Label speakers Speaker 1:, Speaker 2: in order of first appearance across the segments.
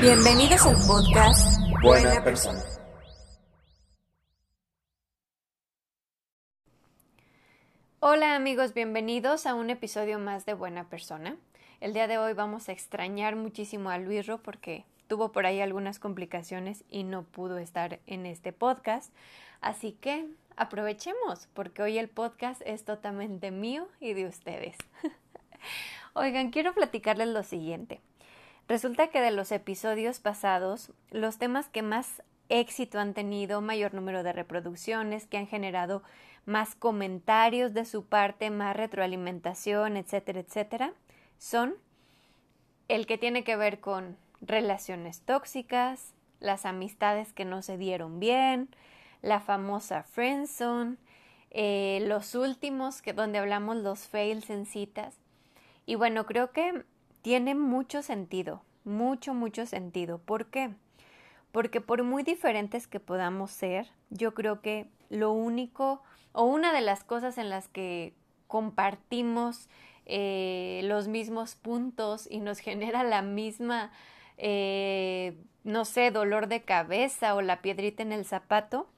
Speaker 1: Bienvenidos al podcast
Speaker 2: Buena persona.
Speaker 3: Hola amigos, bienvenidos a un episodio más de Buena Persona. El día de hoy vamos a extrañar muchísimo a Luisro porque tuvo por ahí algunas complicaciones y no pudo estar en este podcast. Así que aprovechemos porque hoy el podcast es totalmente mío y de ustedes. Oigan, quiero platicarles lo siguiente. Resulta que de los episodios pasados, los temas que más éxito han tenido, mayor número de reproducciones, que han generado más comentarios de su parte, más retroalimentación, etcétera, etcétera, son el que tiene que ver con relaciones tóxicas, las amistades que no se dieron bien, la famosa friendzone, eh, los últimos que donde hablamos los fails en citas. Y bueno, creo que tiene mucho sentido, mucho, mucho sentido. ¿Por qué? Porque por muy diferentes que podamos ser, yo creo que lo único o una de las cosas en las que compartimos eh, los mismos puntos y nos genera la misma, eh, no sé, dolor de cabeza o la piedrita en el zapato,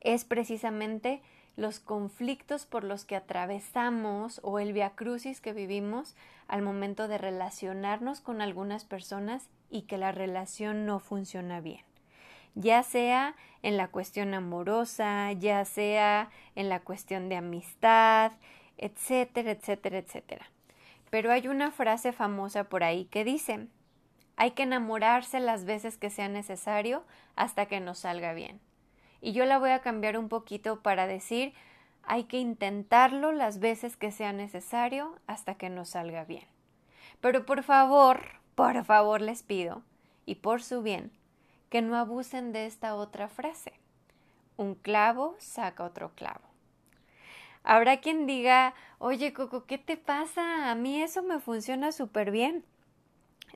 Speaker 3: es precisamente los conflictos por los que atravesamos o el viacrucis que vivimos al momento de relacionarnos con algunas personas y que la relación no funciona bien ya sea en la cuestión amorosa, ya sea en la cuestión de amistad, etcétera, etcétera, etcétera. Pero hay una frase famosa por ahí que dice, hay que enamorarse las veces que sea necesario hasta que nos salga bien. Y yo la voy a cambiar un poquito para decir, hay que intentarlo las veces que sea necesario hasta que nos salga bien. Pero por favor, por favor les pido, y por su bien, que no abusen de esta otra frase. Un clavo saca otro clavo. Habrá quien diga, oye Coco, ¿qué te pasa? A mí eso me funciona súper bien.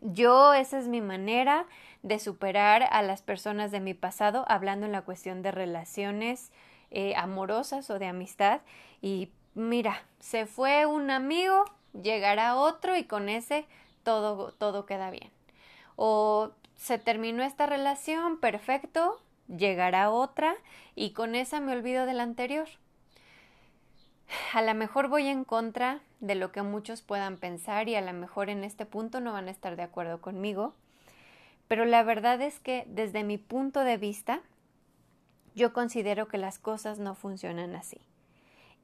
Speaker 3: Yo, esa es mi manera de superar a las personas de mi pasado, hablando en la cuestión de relaciones eh, amorosas o de amistad. Y mira, se fue un amigo, llegará otro y con ese todo, todo queda bien. O se terminó esta relación, perfecto, llegará otra y con esa me olvido de la anterior. A lo mejor voy en contra de lo que muchos puedan pensar y a lo mejor en este punto no van a estar de acuerdo conmigo, pero la verdad es que desde mi punto de vista yo considero que las cosas no funcionan así.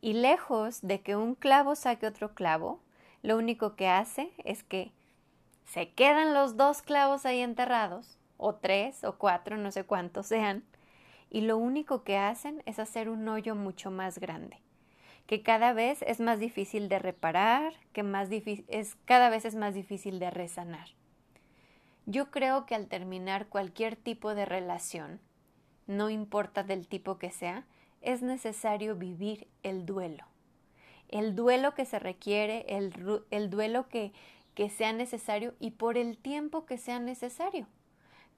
Speaker 3: Y lejos de que un clavo saque otro clavo, lo único que hace es que se quedan los dos clavos ahí enterrados, o tres o cuatro, no sé cuántos sean, y lo único que hacen es hacer un hoyo mucho más grande, que cada vez es más difícil de reparar, que más es, cada vez es más difícil de resanar. Yo creo que al terminar cualquier tipo de relación, no importa del tipo que sea, es necesario vivir el duelo. El duelo que se requiere, el, el duelo que, que sea necesario y por el tiempo que sea necesario.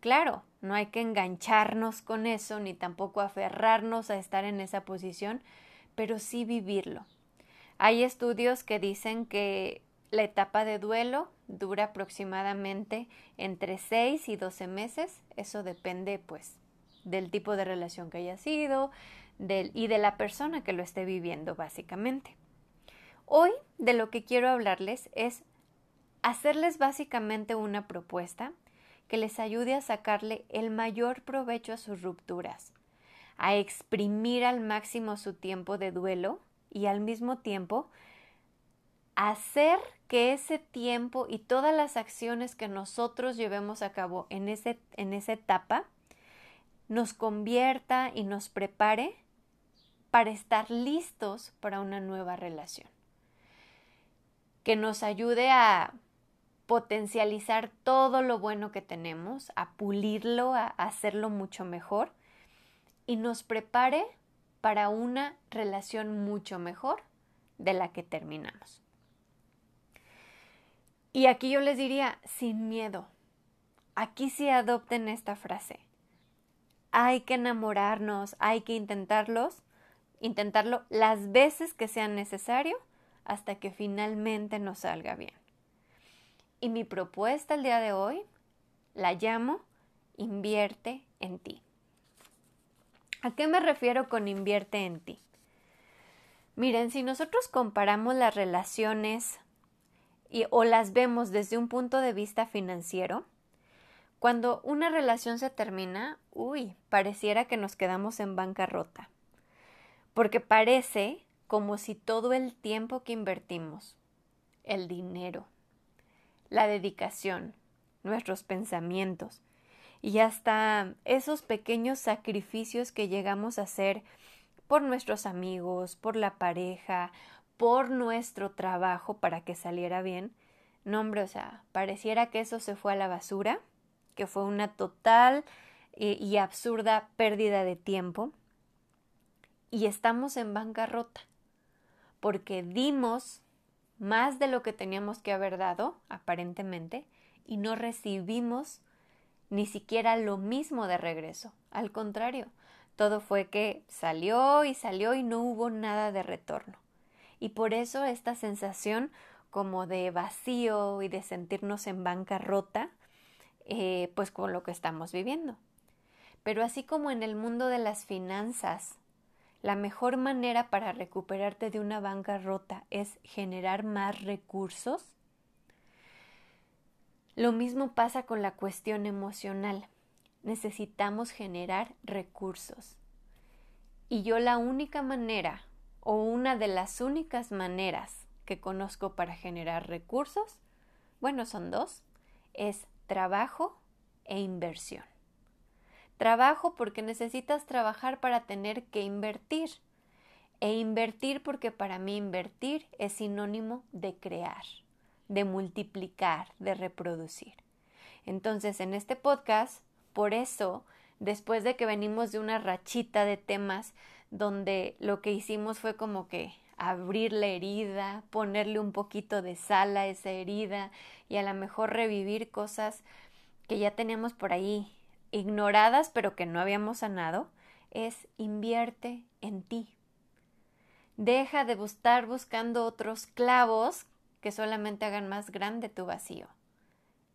Speaker 3: Claro, no hay que engancharnos con eso ni tampoco aferrarnos a estar en esa posición, pero sí vivirlo. Hay estudios que dicen que la etapa de duelo dura aproximadamente entre 6 y 12 meses. Eso depende, pues, del tipo de relación que haya sido y de la persona que lo esté viviendo, básicamente. Hoy de lo que quiero hablarles es hacerles básicamente una propuesta que les ayude a sacarle el mayor provecho a sus rupturas, a exprimir al máximo su tiempo de duelo y al mismo tiempo hacer que ese tiempo y todas las acciones que nosotros llevemos a cabo en, ese, en esa etapa nos convierta y nos prepare para estar listos para una nueva relación. Que nos ayude a potencializar todo lo bueno que tenemos, a pulirlo, a hacerlo mucho mejor y nos prepare para una relación mucho mejor de la que terminamos. Y aquí yo les diría, sin miedo, aquí sí adopten esta frase. Hay que enamorarnos, hay que intentarlos, intentarlo las veces que sean necesario hasta que finalmente nos salga bien. Y mi propuesta el día de hoy la llamo invierte en ti. ¿A qué me refiero con invierte en ti? Miren, si nosotros comparamos las relaciones y, o las vemos desde un punto de vista financiero, cuando una relación se termina, uy, pareciera que nos quedamos en bancarrota, porque parece como si todo el tiempo que invertimos, el dinero, la dedicación, nuestros pensamientos y hasta esos pequeños sacrificios que llegamos a hacer por nuestros amigos, por la pareja, por nuestro trabajo para que saliera bien. No, hombre, o sea, pareciera que eso se fue a la basura, que fue una total eh, y absurda pérdida de tiempo. Y estamos en bancarrota, porque dimos más de lo que teníamos que haber dado, aparentemente, y no recibimos ni siquiera lo mismo de regreso. Al contrario, todo fue que salió y salió y no hubo nada de retorno. Y por eso esta sensación como de vacío y de sentirnos en bancarrota, eh, pues con lo que estamos viviendo. Pero así como en el mundo de las finanzas la mejor manera para recuperarte de una bancarrota es generar más recursos. Lo mismo pasa con la cuestión emocional. Necesitamos generar recursos. Y yo la única manera o una de las únicas maneras que conozco para generar recursos, bueno, son dos, es trabajo e inversión. Trabajo porque necesitas trabajar para tener que invertir. E invertir porque para mí invertir es sinónimo de crear, de multiplicar, de reproducir. Entonces, en este podcast, por eso, después de que venimos de una rachita de temas donde lo que hicimos fue como que abrir la herida, ponerle un poquito de sal a esa herida y a lo mejor revivir cosas que ya teníamos por ahí ignoradas pero que no habíamos sanado, es invierte en ti. Deja de estar buscando otros clavos que solamente hagan más grande tu vacío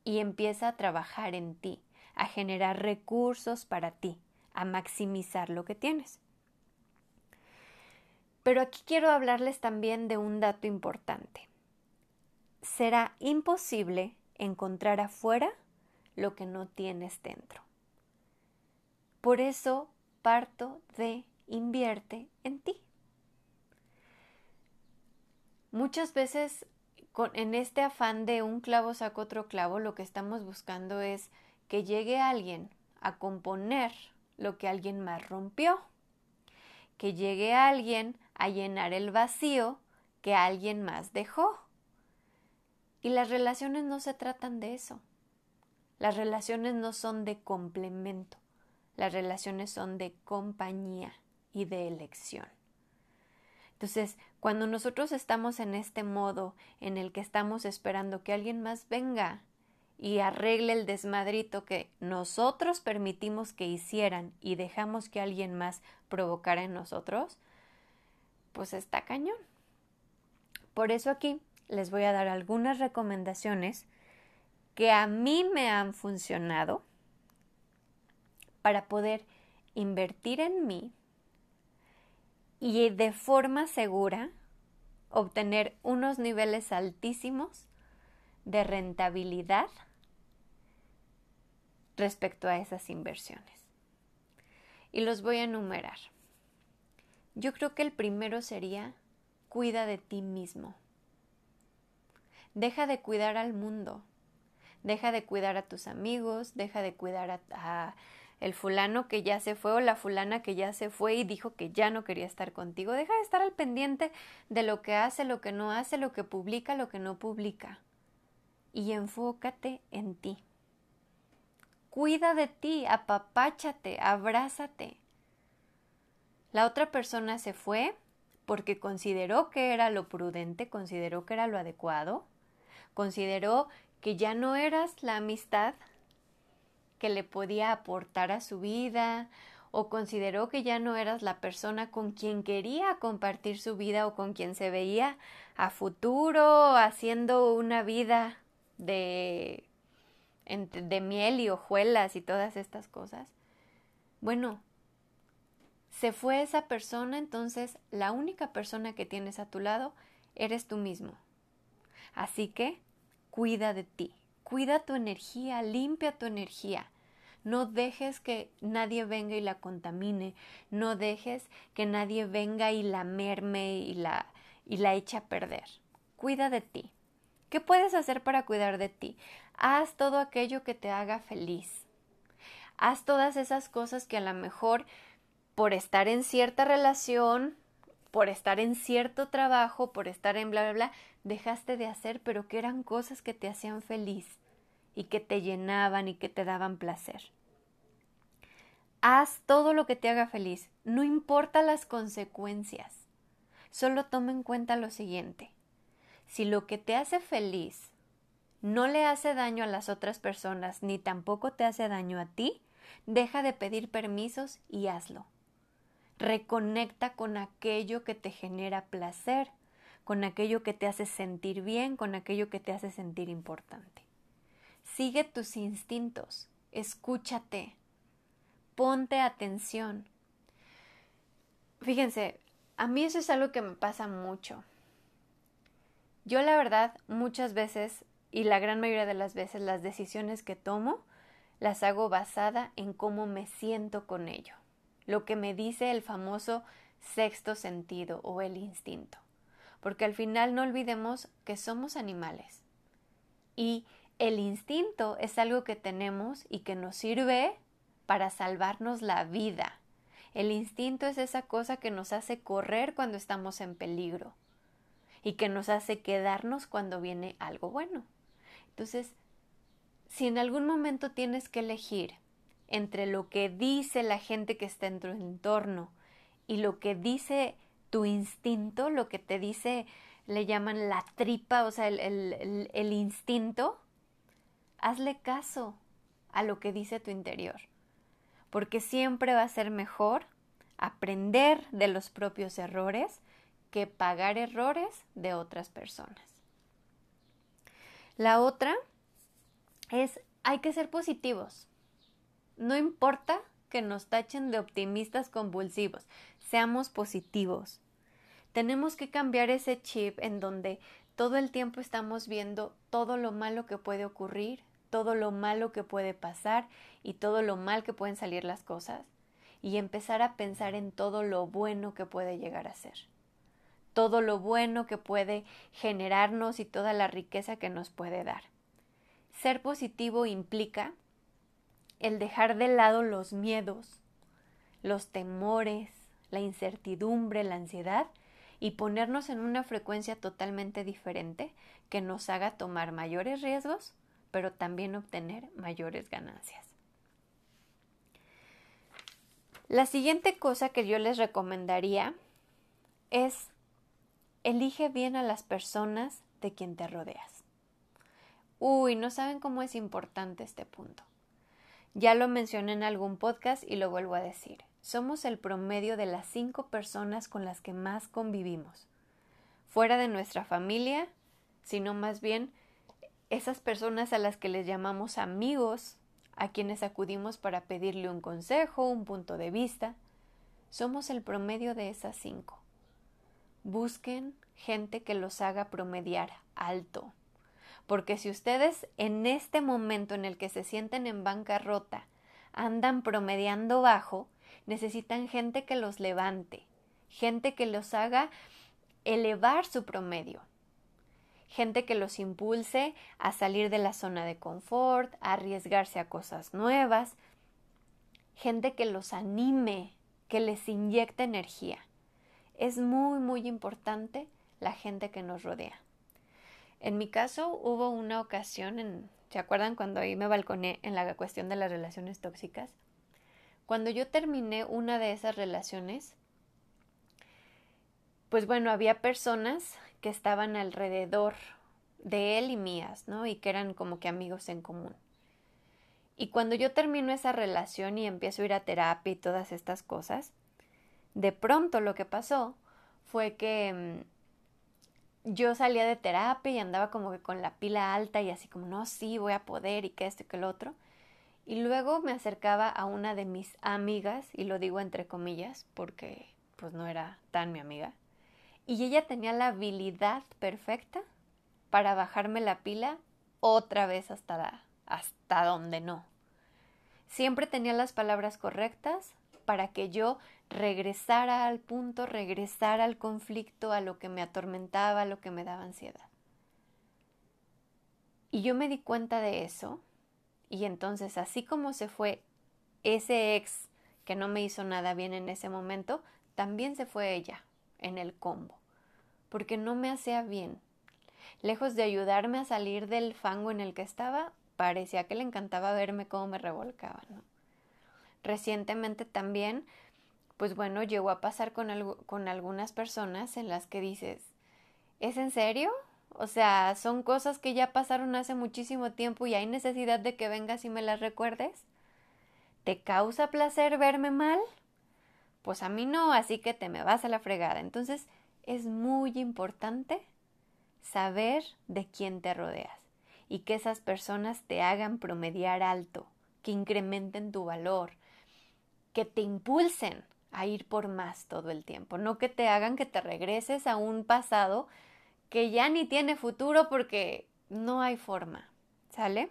Speaker 3: y empieza a trabajar en ti, a generar recursos para ti, a maximizar lo que tienes. Pero aquí quiero hablarles también de un dato importante. Será imposible encontrar afuera lo que no tienes dentro. Por eso parto de invierte en ti. Muchas veces en este afán de un clavo saca otro clavo, lo que estamos buscando es que llegue alguien a componer lo que alguien más rompió, que llegue alguien a llenar el vacío que alguien más dejó. Y las relaciones no se tratan de eso. Las relaciones no son de complemento. Las relaciones son de compañía y de elección. Entonces, cuando nosotros estamos en este modo en el que estamos esperando que alguien más venga y arregle el desmadrito que nosotros permitimos que hicieran y dejamos que alguien más provocara en nosotros, pues está cañón. Por eso aquí les voy a dar algunas recomendaciones que a mí me han funcionado para poder invertir en mí y de forma segura obtener unos niveles altísimos de rentabilidad respecto a esas inversiones. Y los voy a enumerar. Yo creo que el primero sería cuida de ti mismo. Deja de cuidar al mundo. Deja de cuidar a tus amigos, deja de cuidar a, a el fulano que ya se fue o la fulana que ya se fue y dijo que ya no quería estar contigo. Deja de estar al pendiente de lo que hace, lo que no hace, lo que publica, lo que no publica. y enfócate en ti. Cuida de ti, apapáchate, abrázate. La otra persona se fue porque consideró que era lo prudente, consideró que era lo adecuado, consideró que ya no eras la amistad que le podía aportar a su vida o consideró que ya no eras la persona con quien quería compartir su vida o con quien se veía a futuro haciendo una vida de, de miel y hojuelas y todas estas cosas. Bueno, se fue esa persona, entonces la única persona que tienes a tu lado eres tú mismo. Así que cuida de ti, cuida tu energía, limpia tu energía. No dejes que nadie venga y la contamine, no dejes que nadie venga y la merme y la, y la eche a perder. Cuida de ti. ¿Qué puedes hacer para cuidar de ti? Haz todo aquello que te haga feliz. Haz todas esas cosas que a lo mejor por estar en cierta relación, por estar en cierto trabajo, por estar en bla, bla, bla, dejaste de hacer, pero que eran cosas que te hacían feliz y que te llenaban y que te daban placer. Haz todo lo que te haga feliz, no importa las consecuencias. Solo toma en cuenta lo siguiente. Si lo que te hace feliz no le hace daño a las otras personas ni tampoco te hace daño a ti, deja de pedir permisos y hazlo. Reconecta con aquello que te genera placer, con aquello que te hace sentir bien, con aquello que te hace sentir importante. Sigue tus instintos, escúchate, ponte atención. Fíjense, a mí eso es algo que me pasa mucho. Yo la verdad muchas veces y la gran mayoría de las veces las decisiones que tomo las hago basada en cómo me siento con ello lo que me dice el famoso sexto sentido o el instinto. Porque al final no olvidemos que somos animales. Y el instinto es algo que tenemos y que nos sirve para salvarnos la vida. El instinto es esa cosa que nos hace correr cuando estamos en peligro y que nos hace quedarnos cuando viene algo bueno. Entonces, si en algún momento tienes que elegir entre lo que dice la gente que está en tu entorno y lo que dice tu instinto, lo que te dice, le llaman la tripa, o sea, el, el instinto, hazle caso a lo que dice tu interior, porque siempre va a ser mejor aprender de los propios errores que pagar errores de otras personas. La otra es, hay que ser positivos. No importa que nos tachen de optimistas convulsivos, seamos positivos. Tenemos que cambiar ese chip en donde todo el tiempo estamos viendo todo lo malo que puede ocurrir, todo lo malo que puede pasar y todo lo mal que pueden salir las cosas y empezar a pensar en todo lo bueno que puede llegar a ser, todo lo bueno que puede generarnos y toda la riqueza que nos puede dar. Ser positivo implica el dejar de lado los miedos, los temores, la incertidumbre, la ansiedad y ponernos en una frecuencia totalmente diferente que nos haga tomar mayores riesgos, pero también obtener mayores ganancias. La siguiente cosa que yo les recomendaría es elige bien a las personas de quien te rodeas. Uy, no saben cómo es importante este punto. Ya lo mencioné en algún podcast y lo vuelvo a decir. Somos el promedio de las cinco personas con las que más convivimos. Fuera de nuestra familia, sino más bien esas personas a las que les llamamos amigos, a quienes acudimos para pedirle un consejo, un punto de vista. Somos el promedio de esas cinco. Busquen gente que los haga promediar alto, porque si ustedes en este momento en el que se sienten en bancarrota andan promediando bajo, necesitan gente que los levante, gente que los haga elevar su promedio, gente que los impulse a salir de la zona de confort, a arriesgarse a cosas nuevas, gente que los anime, que les inyecte energía. Es muy, muy importante la gente que nos rodea. En mi caso hubo una ocasión, en, ¿se acuerdan cuando ahí me balconé en la cuestión de las relaciones tóxicas? Cuando yo terminé una de esas relaciones, pues bueno, había personas que estaban alrededor de él y mías, ¿no? Y que eran como que amigos en común. Y cuando yo termino esa relación y empiezo a ir a terapia y todas estas cosas, de pronto lo que pasó fue que mm, yo salía de terapia y andaba como que con la pila alta y así como, no, sí, voy a poder y que esto y que lo otro. Y luego me acercaba a una de mis amigas, y lo digo entre comillas porque pues no era tan mi amiga, y ella tenía la habilidad perfecta para bajarme la pila otra vez hasta, hasta donde no. Siempre tenía las palabras correctas para que yo regresara al punto, regresara al conflicto, a lo que me atormentaba, a lo que me daba ansiedad. Y yo me di cuenta de eso y entonces así como se fue ese ex que no me hizo nada bien en ese momento, también se fue ella en el combo, porque no me hacía bien, Lejos de ayudarme a salir del fango en el que estaba, parecía que le encantaba verme cómo me revolcaba. Recientemente también, pues bueno, llegó a pasar con, con algunas personas en las que dices, ¿es en serio? O sea, son cosas que ya pasaron hace muchísimo tiempo y hay necesidad de que vengas y me las recuerdes. ¿Te causa placer verme mal? Pues a mí no, así que te me vas a la fregada. Entonces, es muy importante saber de quién te rodeas y que esas personas te hagan promediar alto, que incrementen tu valor, que te impulsen a ir por más todo el tiempo, no que te hagan que te regreses a un pasado que ya ni tiene futuro porque no hay forma, ¿sale?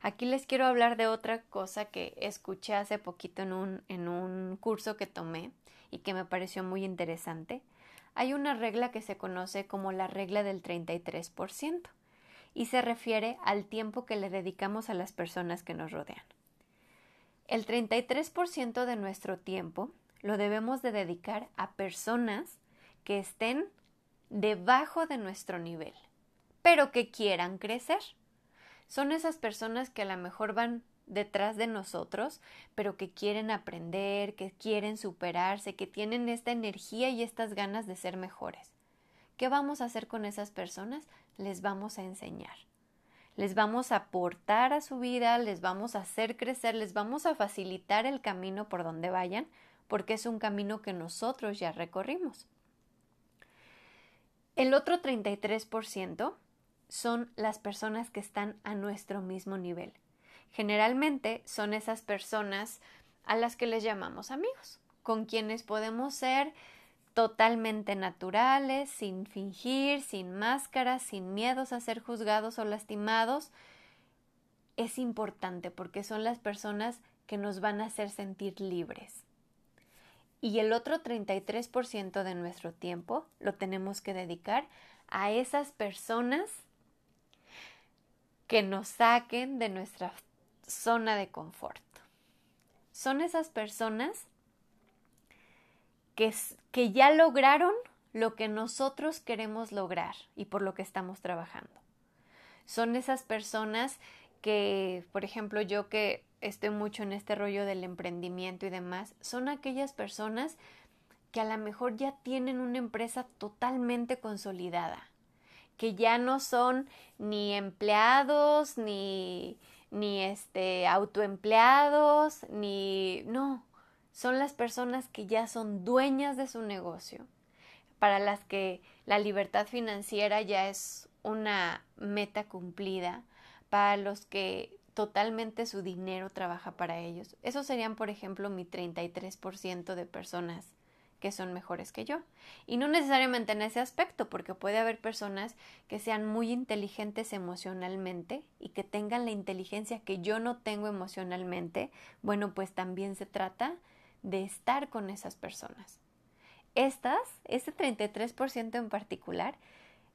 Speaker 3: Aquí les quiero hablar de otra cosa que escuché hace poquito en un, en un curso que tomé y que me pareció muy interesante hay una regla que se conoce como la regla del 33% y se refiere al tiempo que le dedicamos a las personas que nos rodean. El 33% de nuestro tiempo lo debemos de dedicar a personas que estén debajo de nuestro nivel, pero que quieran crecer. Son esas personas que a lo mejor van detrás de nosotros, pero que quieren aprender, que quieren superarse, que tienen esta energía y estas ganas de ser mejores. ¿Qué vamos a hacer con esas personas? Les vamos a enseñar. Les vamos a aportar a su vida, les vamos a hacer crecer, les vamos a facilitar el camino por donde vayan, porque es un camino que nosotros ya recorrimos. El otro 33% son las personas que están a nuestro mismo nivel, Generalmente son esas personas a las que les llamamos amigos, con quienes podemos ser totalmente naturales, sin fingir, sin máscaras, sin miedos a ser juzgados o lastimados. Es importante porque son las personas que nos van a hacer sentir libres. Y el otro 33% de nuestro tiempo lo tenemos que dedicar a esas personas que nos saquen de nuestra zona de confort. Son esas personas que, que ya lograron lo que nosotros queremos lograr y por lo que estamos trabajando. Son esas personas que, por ejemplo, yo que estoy mucho en este rollo del emprendimiento y demás, son aquellas personas que a lo mejor ya tienen una empresa totalmente consolidada, que ya no son ni empleados ni ni este autoempleados, ni no, son las personas que ya son dueñas de su negocio, para las que la libertad financiera ya es una meta cumplida, para los que totalmente su dinero trabaja para ellos. Esos serían, por ejemplo, mi 33% de personas que son mejores que yo. Y no necesariamente en ese aspecto, porque puede haber personas que sean muy inteligentes emocionalmente y que tengan la inteligencia que yo no tengo emocionalmente. Bueno, pues también se trata de estar con esas personas. Estas, ese 33% en particular,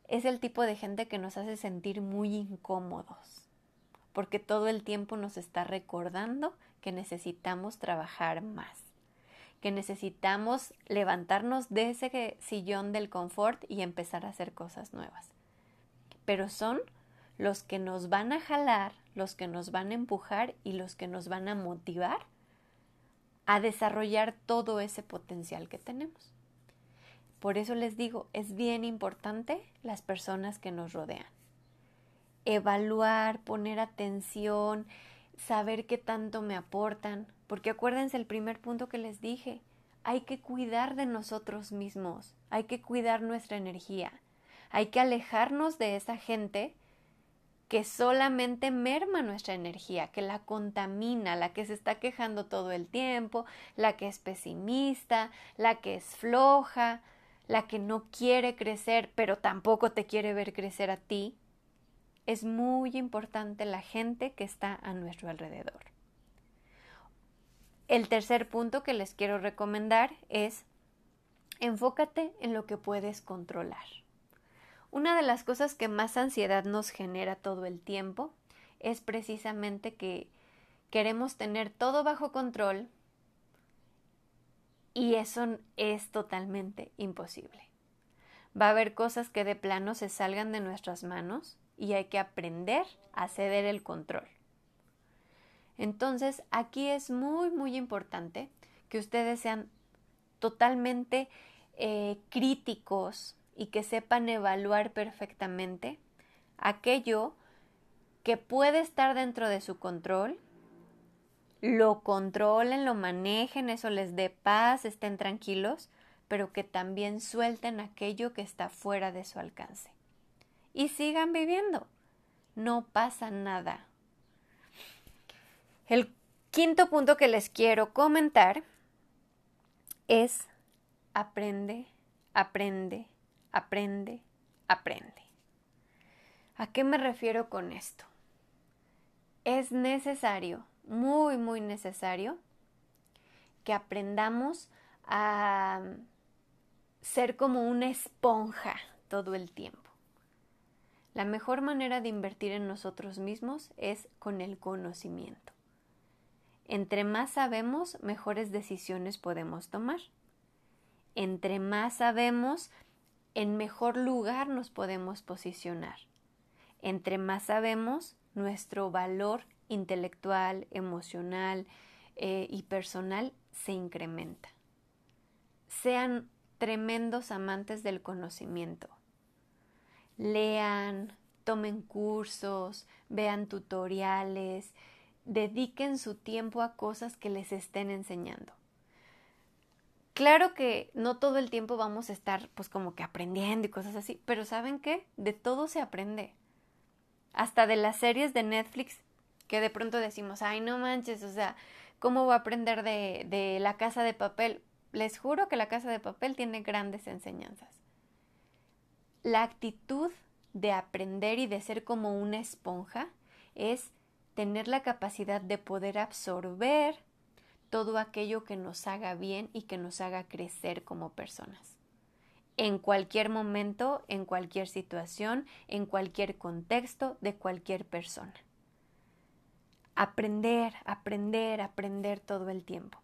Speaker 3: es el tipo de gente que nos hace sentir muy incómodos, porque todo el tiempo nos está recordando que necesitamos trabajar más que necesitamos levantarnos de ese sillón del confort y empezar a hacer cosas nuevas. pero son los que nos van a jalar, los que nos van a empujar y los que nos van a motivar a desarrollar todo ese potencial que tenemos. Por eso les digo, es bien importante las personas que nos rodean. Evaluar, poner atención, saber qué tanto me aportan, porque acuérdense el primer punto que les dije, hay que cuidar de nosotros mismos, hay que cuidar nuestra energía, hay que alejarnos de esa gente que solamente merma nuestra energía, que la contamina, la que se está quejando todo el tiempo, la que es pesimista, la que es floja, la que no quiere crecer, pero tampoco te quiere ver crecer a ti. Es muy importante la gente que está a nuestro alrededor. El tercer punto que les quiero recomendar es enfócate en lo que puedes controlar. Una de las cosas que más ansiedad nos genera todo el tiempo es precisamente que queremos tener todo bajo control y eso es totalmente imposible. Va a haber cosas que de plano se salgan de nuestras manos y hay que aprender a ceder el control. Entonces, aquí es muy, muy importante que ustedes sean totalmente eh, críticos y que sepan evaluar perfectamente aquello que puede estar dentro de su control, lo controlen, lo manejen, eso les dé paz, estén tranquilos, pero que también suelten aquello que está fuera de su alcance. Y sigan viviendo. No pasa nada. El quinto punto que les quiero comentar es aprende, aprende, aprende, aprende. ¿A qué me refiero con esto? Es necesario, muy, muy necesario, que aprendamos a ser como una esponja todo el tiempo. La mejor manera de invertir en nosotros mismos es con el conocimiento. Entre más sabemos, mejores decisiones podemos tomar. Entre más sabemos, en mejor lugar nos podemos posicionar. Entre más sabemos, nuestro valor intelectual, emocional eh, y personal se incrementa. Sean tremendos amantes del conocimiento. Lean, tomen cursos, vean tutoriales, dediquen su tiempo a cosas que les estén enseñando. Claro que no todo el tiempo vamos a estar pues como que aprendiendo y cosas así, pero ¿saben qué? De todo se aprende. Hasta de las series de Netflix que de pronto decimos, ay no manches, o sea, ¿cómo voy a aprender de, de la casa de papel? Les juro que la casa de papel tiene grandes enseñanzas. La actitud de aprender y de ser como una esponja es tener la capacidad de poder absorber todo aquello que nos haga bien y que nos haga crecer como personas. En cualquier momento, en cualquier situación, en cualquier contexto de cualquier persona. Aprender, aprender, aprender todo el tiempo.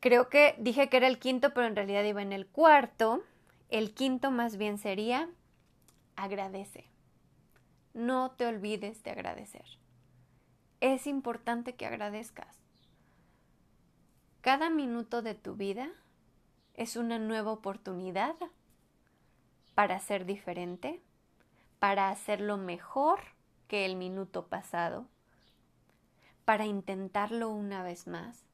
Speaker 3: Creo que dije que era el quinto, pero en realidad iba en el cuarto. El quinto más bien sería agradece. No te olvides de agradecer es importante que agradezcas. Cada minuto de tu vida es una nueva oportunidad para ser diferente, para hacerlo mejor que el minuto pasado, para intentarlo una vez más,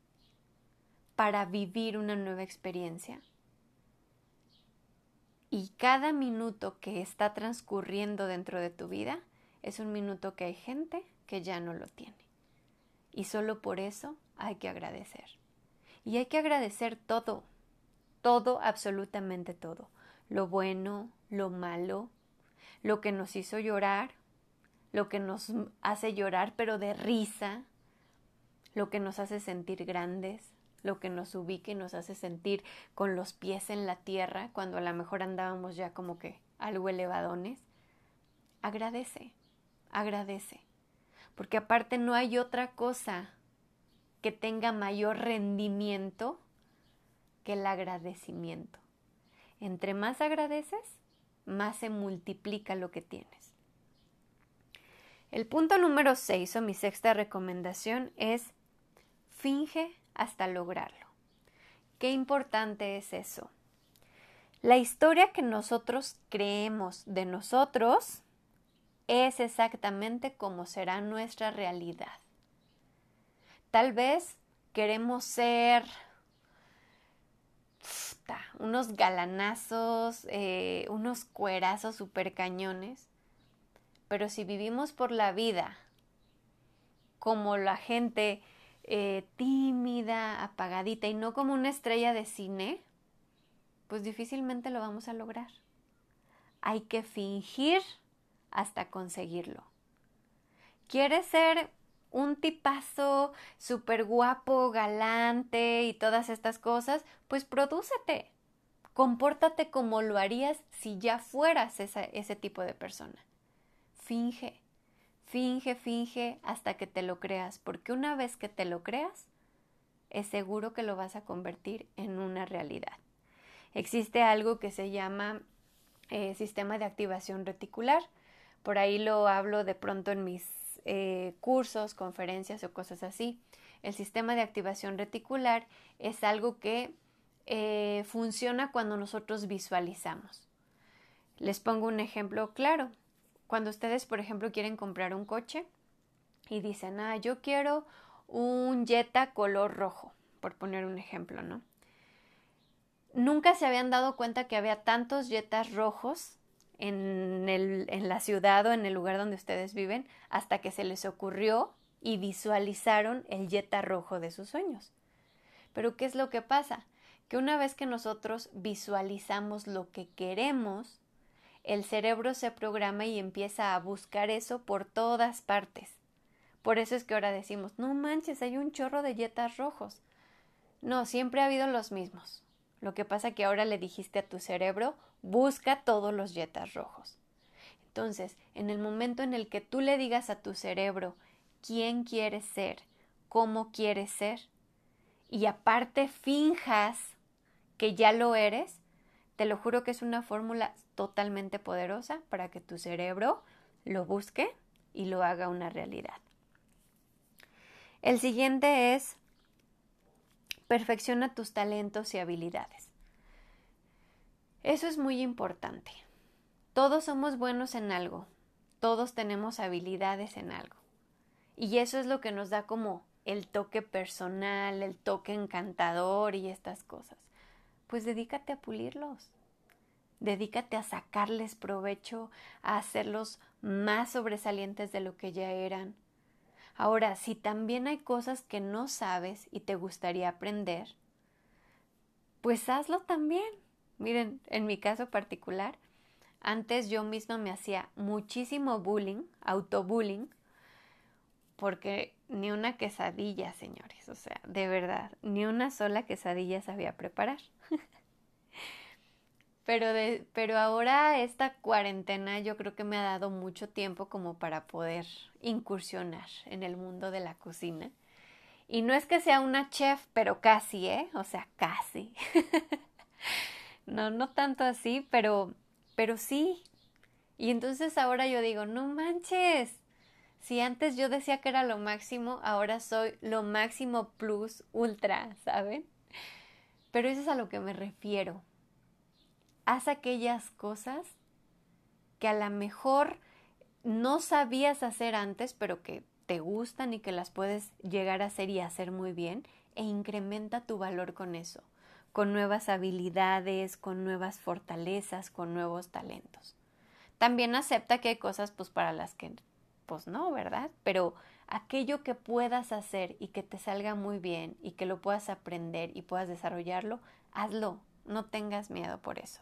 Speaker 3: para vivir una nueva experiencia. Y cada minuto que está transcurriendo dentro de tu vida es un minuto que hay gente que ya no lo tiene. Y solo por eso hay que agradecer. Y hay que agradecer todo, todo, absolutamente todo. Lo bueno, lo malo, lo que nos hizo llorar, lo que nos hace llorar pero de risa, lo que nos hace sentir grandes, lo que nos ubica y nos hace sentir con los pies en la tierra cuando a lo mejor andábamos ya como que algo elevadones. Agradece, agradece porque aparte no hay otra cosa que tenga mayor rendimiento que el agradecimiento. Entre más agradeces, más se multiplica lo que tienes. El punto número 6 o mi sexta recomendación es finge hasta lograrlo. Qué importante es eso. La historia que nosotros creemos de nosotros es exactamente como será nuestra realidad. Tal vez queremos ser unos galanazos, eh, unos cuerazos super cañones, pero si vivimos por la vida como la gente eh, tímida, apagadita y no como una estrella de cine, pues difícilmente lo vamos a lograr. Hay que fingir hasta conseguirlo. ¿Quieres ser un tipazo súper guapo, galante y todas estas cosas? Pues prodúcete. Compórtate como lo harías si ya fueras ese tipo de persona. Finge, finge, finge hasta que te lo creas, porque una vez que te lo creas, es seguro que lo vas a convertir en una realidad existe algo que se llama eh, sistema de activación reticular. Por ahí lo hablo de pronto en mis eh, cursos, conferencias o cosas así. El sistema de activación reticular es algo que eh, funciona cuando nosotros visualizamos. Les pongo un ejemplo claro. Cuando ustedes, por ejemplo, quieren comprar un coche y dicen, ah, yo quiero un Jetta color rojo, por poner un ejemplo, ¿no? nunca se habían dado cuenta que había tantos jetas rojos en, el, en la ciudad o en el lugar donde ustedes viven hasta que se les ocurrió y visualizaron el jetta rojo de sus sueños. Pero ¿qué es lo que pasa? Que una vez que nosotros visualizamos lo que queremos, el cerebro se programa y empieza a buscar eso por todas partes. Por eso es que ahora decimos, no manches, hay un chorro de jetas rojos. No, siempre ha habido los mismos. Lo que pasa que ahora le dijiste a tu cerebro, busca todos los jetas rojos. Entonces, en el momento en el que tú le digas a tu cerebro quién quieres ser, cómo quieres ser, y aparte finjas que ya lo eres, te lo juro que es una fórmula totalmente poderosa para que tu cerebro lo busque y lo haga una realidad. El siguiente es perfecciona tus talentos y habilidades. Eso es muy importante. Todos somos buenos en algo, todos tenemos habilidades en algo. Y eso es lo que nos da como el toque personal, el toque encantador y estas cosas. Pues dedícate a pulirlos. Dedícate a sacarles provecho, a hacerlos más sobresalientes de lo que ya eran, Ahora, si también hay cosas que no sabes y te gustaría aprender, pues hazlo también. Miren, en mi caso particular, antes yo misma me hacía muchísimo bullying, autobullying, porque ni una quesadilla, señores, o sea, de verdad, ni una sola quesadilla sabía preparar. Pero, de, pero ahora esta cuarentena yo creo que me ha dado mucho tiempo como para poder incursionar en el mundo de la cocina. Y no es que sea una chef, pero casi, ¿eh? O sea, casi. no, no tanto así, pero, pero sí. Y entonces ahora yo digo, no manches. Si antes yo decía que era lo máximo, ahora soy lo máximo plus ultra, ¿saben? Pero eso es a lo que me refiero haz aquellas cosas que a lo mejor no sabías hacer antes, pero que te gustan y que las puedes llegar a hacer y hacer muy bien, e incrementa tu valor con eso, con nuevas habilidades, con nuevas fortalezas, con nuevos talentos. También acepta que hay cosas pues para las que pues no, ¿verdad? Pero aquello que puedas hacer y que te salga muy bien y que lo puedas aprender y puedas desarrollarlo, hazlo, no tengas miedo por eso.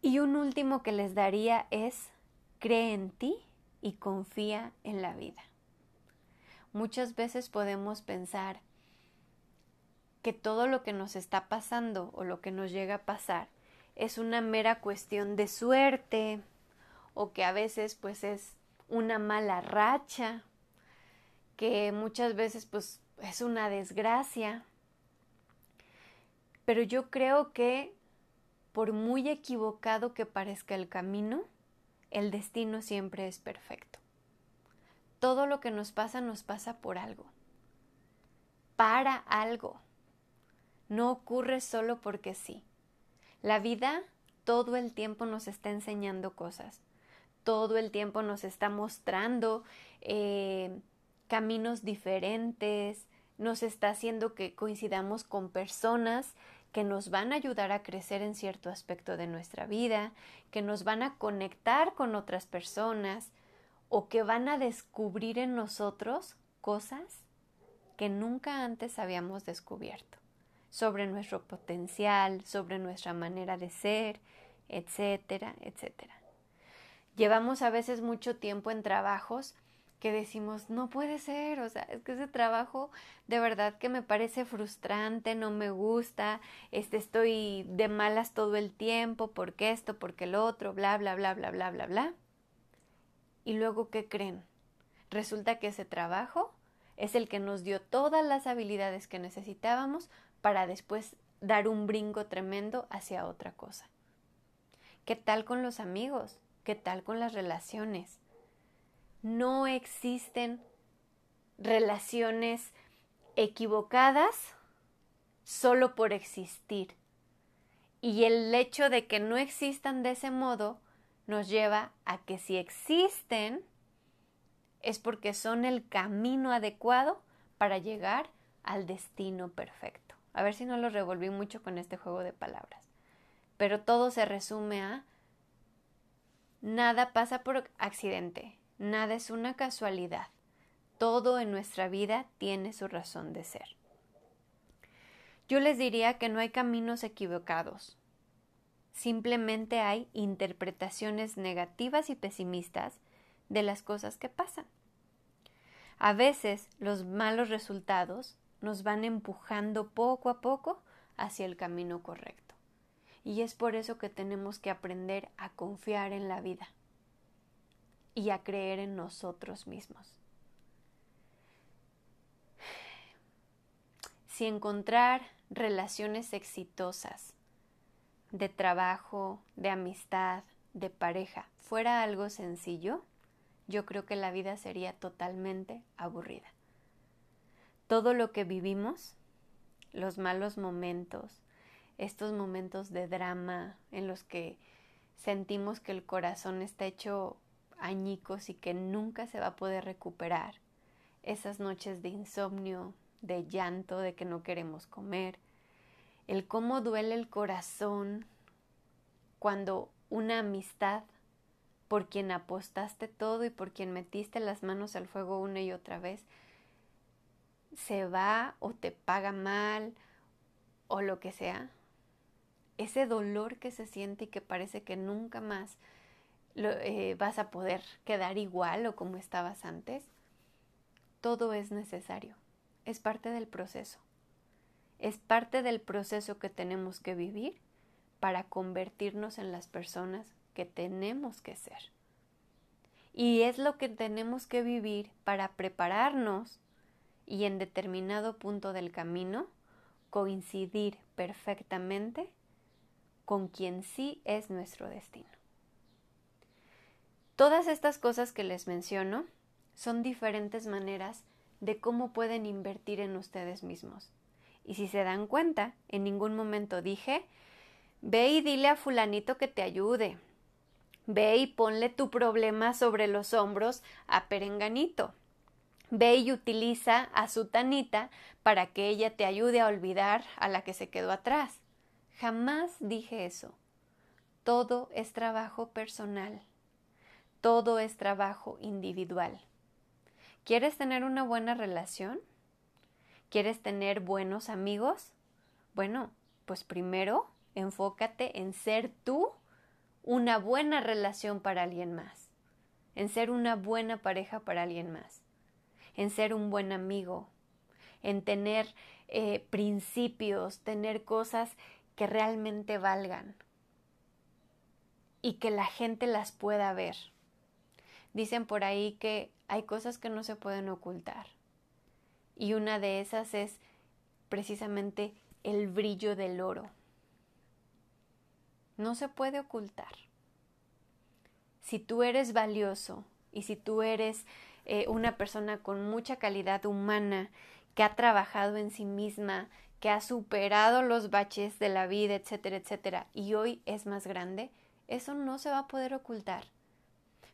Speaker 3: Y un último que les daría es, cree en ti y confía en la vida. Muchas veces podemos pensar que todo lo que nos está pasando o lo que nos llega a pasar es una mera cuestión de suerte o que a veces pues es una mala racha, que muchas veces pues es una desgracia. Pero yo creo que por muy equivocado que parezca el camino, el destino siempre es perfecto. Todo lo que nos pasa nos pasa por algo, para algo. No ocurre solo porque sí. La vida todo el tiempo nos está enseñando cosas, todo el tiempo nos está mostrando eh, caminos diferentes, nos está haciendo que coincidamos con personas que nos van a ayudar a crecer en cierto aspecto de nuestra vida, que nos van a conectar con otras personas o que van a descubrir en nosotros cosas que nunca antes habíamos descubierto sobre nuestro potencial, sobre nuestra manera de ser, etcétera, etcétera. Llevamos a veces mucho tiempo en trabajos que decimos, no puede ser, o sea, es que ese trabajo de verdad que me parece frustrante, no me gusta, este, estoy de malas todo el tiempo, porque esto, porque el otro, bla, bla, bla, bla, bla, bla, bla. Y luego, ¿qué creen? Resulta que ese trabajo es el que nos dio todas las habilidades que necesitábamos para después dar un brinco tremendo hacia otra cosa. ¿Qué tal con los amigos? ¿Qué tal con las relaciones? no existen relaciones equivocadas solo por existir. Y el hecho de que no existan de ese modo nos lleva a que si existen es porque son el camino adecuado para llegar al destino perfecto. A ver si no lo revolví mucho con este juego de palabras. Pero todo se resume a nada pasa por accidente, Nada es una casualidad. Todo en nuestra vida tiene su razón de ser. Yo les diría que no hay caminos equivocados. Simplemente hay interpretaciones negativas y pesimistas de las cosas que pasan. A veces los malos resultados nos van empujando poco a poco hacia el camino correcto. Y es por eso que tenemos que aprender a confiar en la vida y a creer en nosotros mismos. Si encontrar relaciones exitosas de trabajo, de amistad, de pareja fuera algo sencillo, yo creo que la vida sería totalmente aburrida. Todo lo que vivimos, los malos momentos, estos momentos de drama en los que sentimos que el corazón está hecho añicos y que nunca se va a poder recuperar. Esas noches de insomnio, de llanto, de que no queremos comer. El cómo duele el corazón cuando una amistad por quien apostaste todo y por quien metiste las manos al fuego una y otra vez, se va o te paga mal o lo que sea. Ese dolor que se siente y que parece que nunca más eh, vas a poder quedar igual o como estabas antes. Todo es necesario, es parte del proceso. Es parte del proceso que tenemos que vivir para convertirnos en las personas que tenemos que ser. Y es lo que tenemos que vivir para prepararnos y en determinado punto del camino coincidir perfectamente con quien sí es nuestro destino. Todas estas cosas que les menciono son diferentes maneras de cómo pueden invertir en ustedes mismos. Y si se dan cuenta, en ningún momento dije, ve y dile a fulanito que te ayude. Ve y ponle tu problema sobre los hombros a Perenganito. Ve y utiliza a su tanita para que ella te ayude a olvidar a la que se quedó atrás. Jamás dije eso. Todo es trabajo personal. Todo es trabajo individual. ¿Quieres tener una buena relación? ¿Quieres tener buenos amigos? Bueno, pues primero enfócate en ser tú una buena relación para alguien más, en ser una buena pareja para alguien más, en ser un buen amigo, en tener eh, principios, tener cosas que realmente valgan y que la gente las pueda ver. Dicen por ahí que hay cosas que no se pueden ocultar. Y una de esas es precisamente el brillo del oro. no se puede ocultar. Si tú eres valioso y si tú eres eh, una persona con mucha calidad humana, que ha trabajado en sí misma, que ha superado los baches de la vida, etcétera, etcétera, y hoy es más grande, eso no se va a poder ocultar.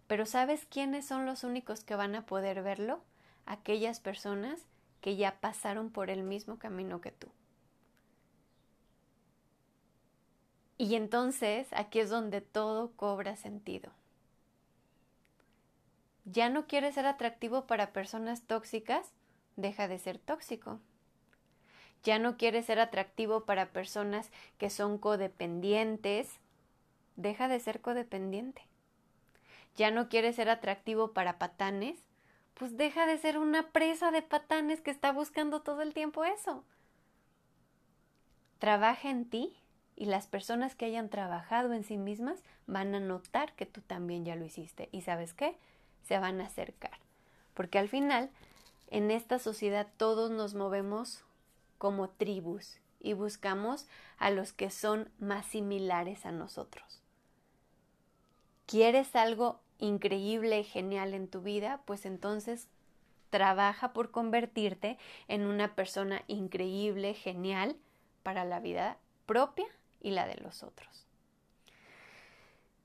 Speaker 3: Pero ¿sabes quiénes son los únicos que van a poder verlo? Aquellas personas que ya pasaron por el mismo camino que tú. Y entonces aquí es donde todo cobra sentido. ¿Ya no quieres ser atractivo para personas tóxicas? Deja de ser tóxico. ¿Ya no quieres ser atractivo para personas que son codependientes? Deja de ser codependiente. ¿Ya no quieres ser atractivo para patanes? Pues deja de ser una presa de patanes que está buscando todo el tiempo eso. Trabaja en ti y las personas que hayan trabajado en sí mismas van a notar que tú también ya lo hiciste. ¿Y sabes qué? se van a acercar. Porque al final, en esta sociedad todos nos movemos como tribus y buscamos a los que son más similares a nosotros. ¿Quieres algo increíble, genial en tu vida? Pues entonces trabaja por convertirte en una persona increíble, genial para la vida propia y la de los otros.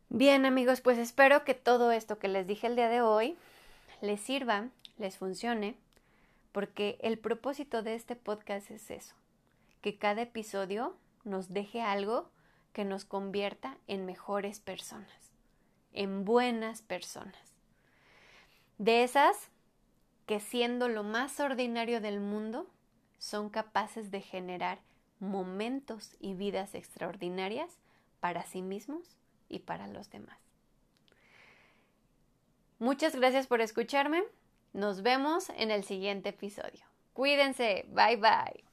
Speaker 3: Bien amigos, pues espero que todo esto que les dije el día de hoy les sirva, les funcione, porque el propósito de este podcast es eso, que cada episodio nos deje algo que nos convierta en mejores personas, en buenas personas. De esas que siendo lo más ordinario del mundo, son capaces de generar momentos y vidas extraordinarias para sí mismos y para los demás. Muchas gracias por escucharme. Nos vemos en el siguiente episodio. Cuídense. Bye bye.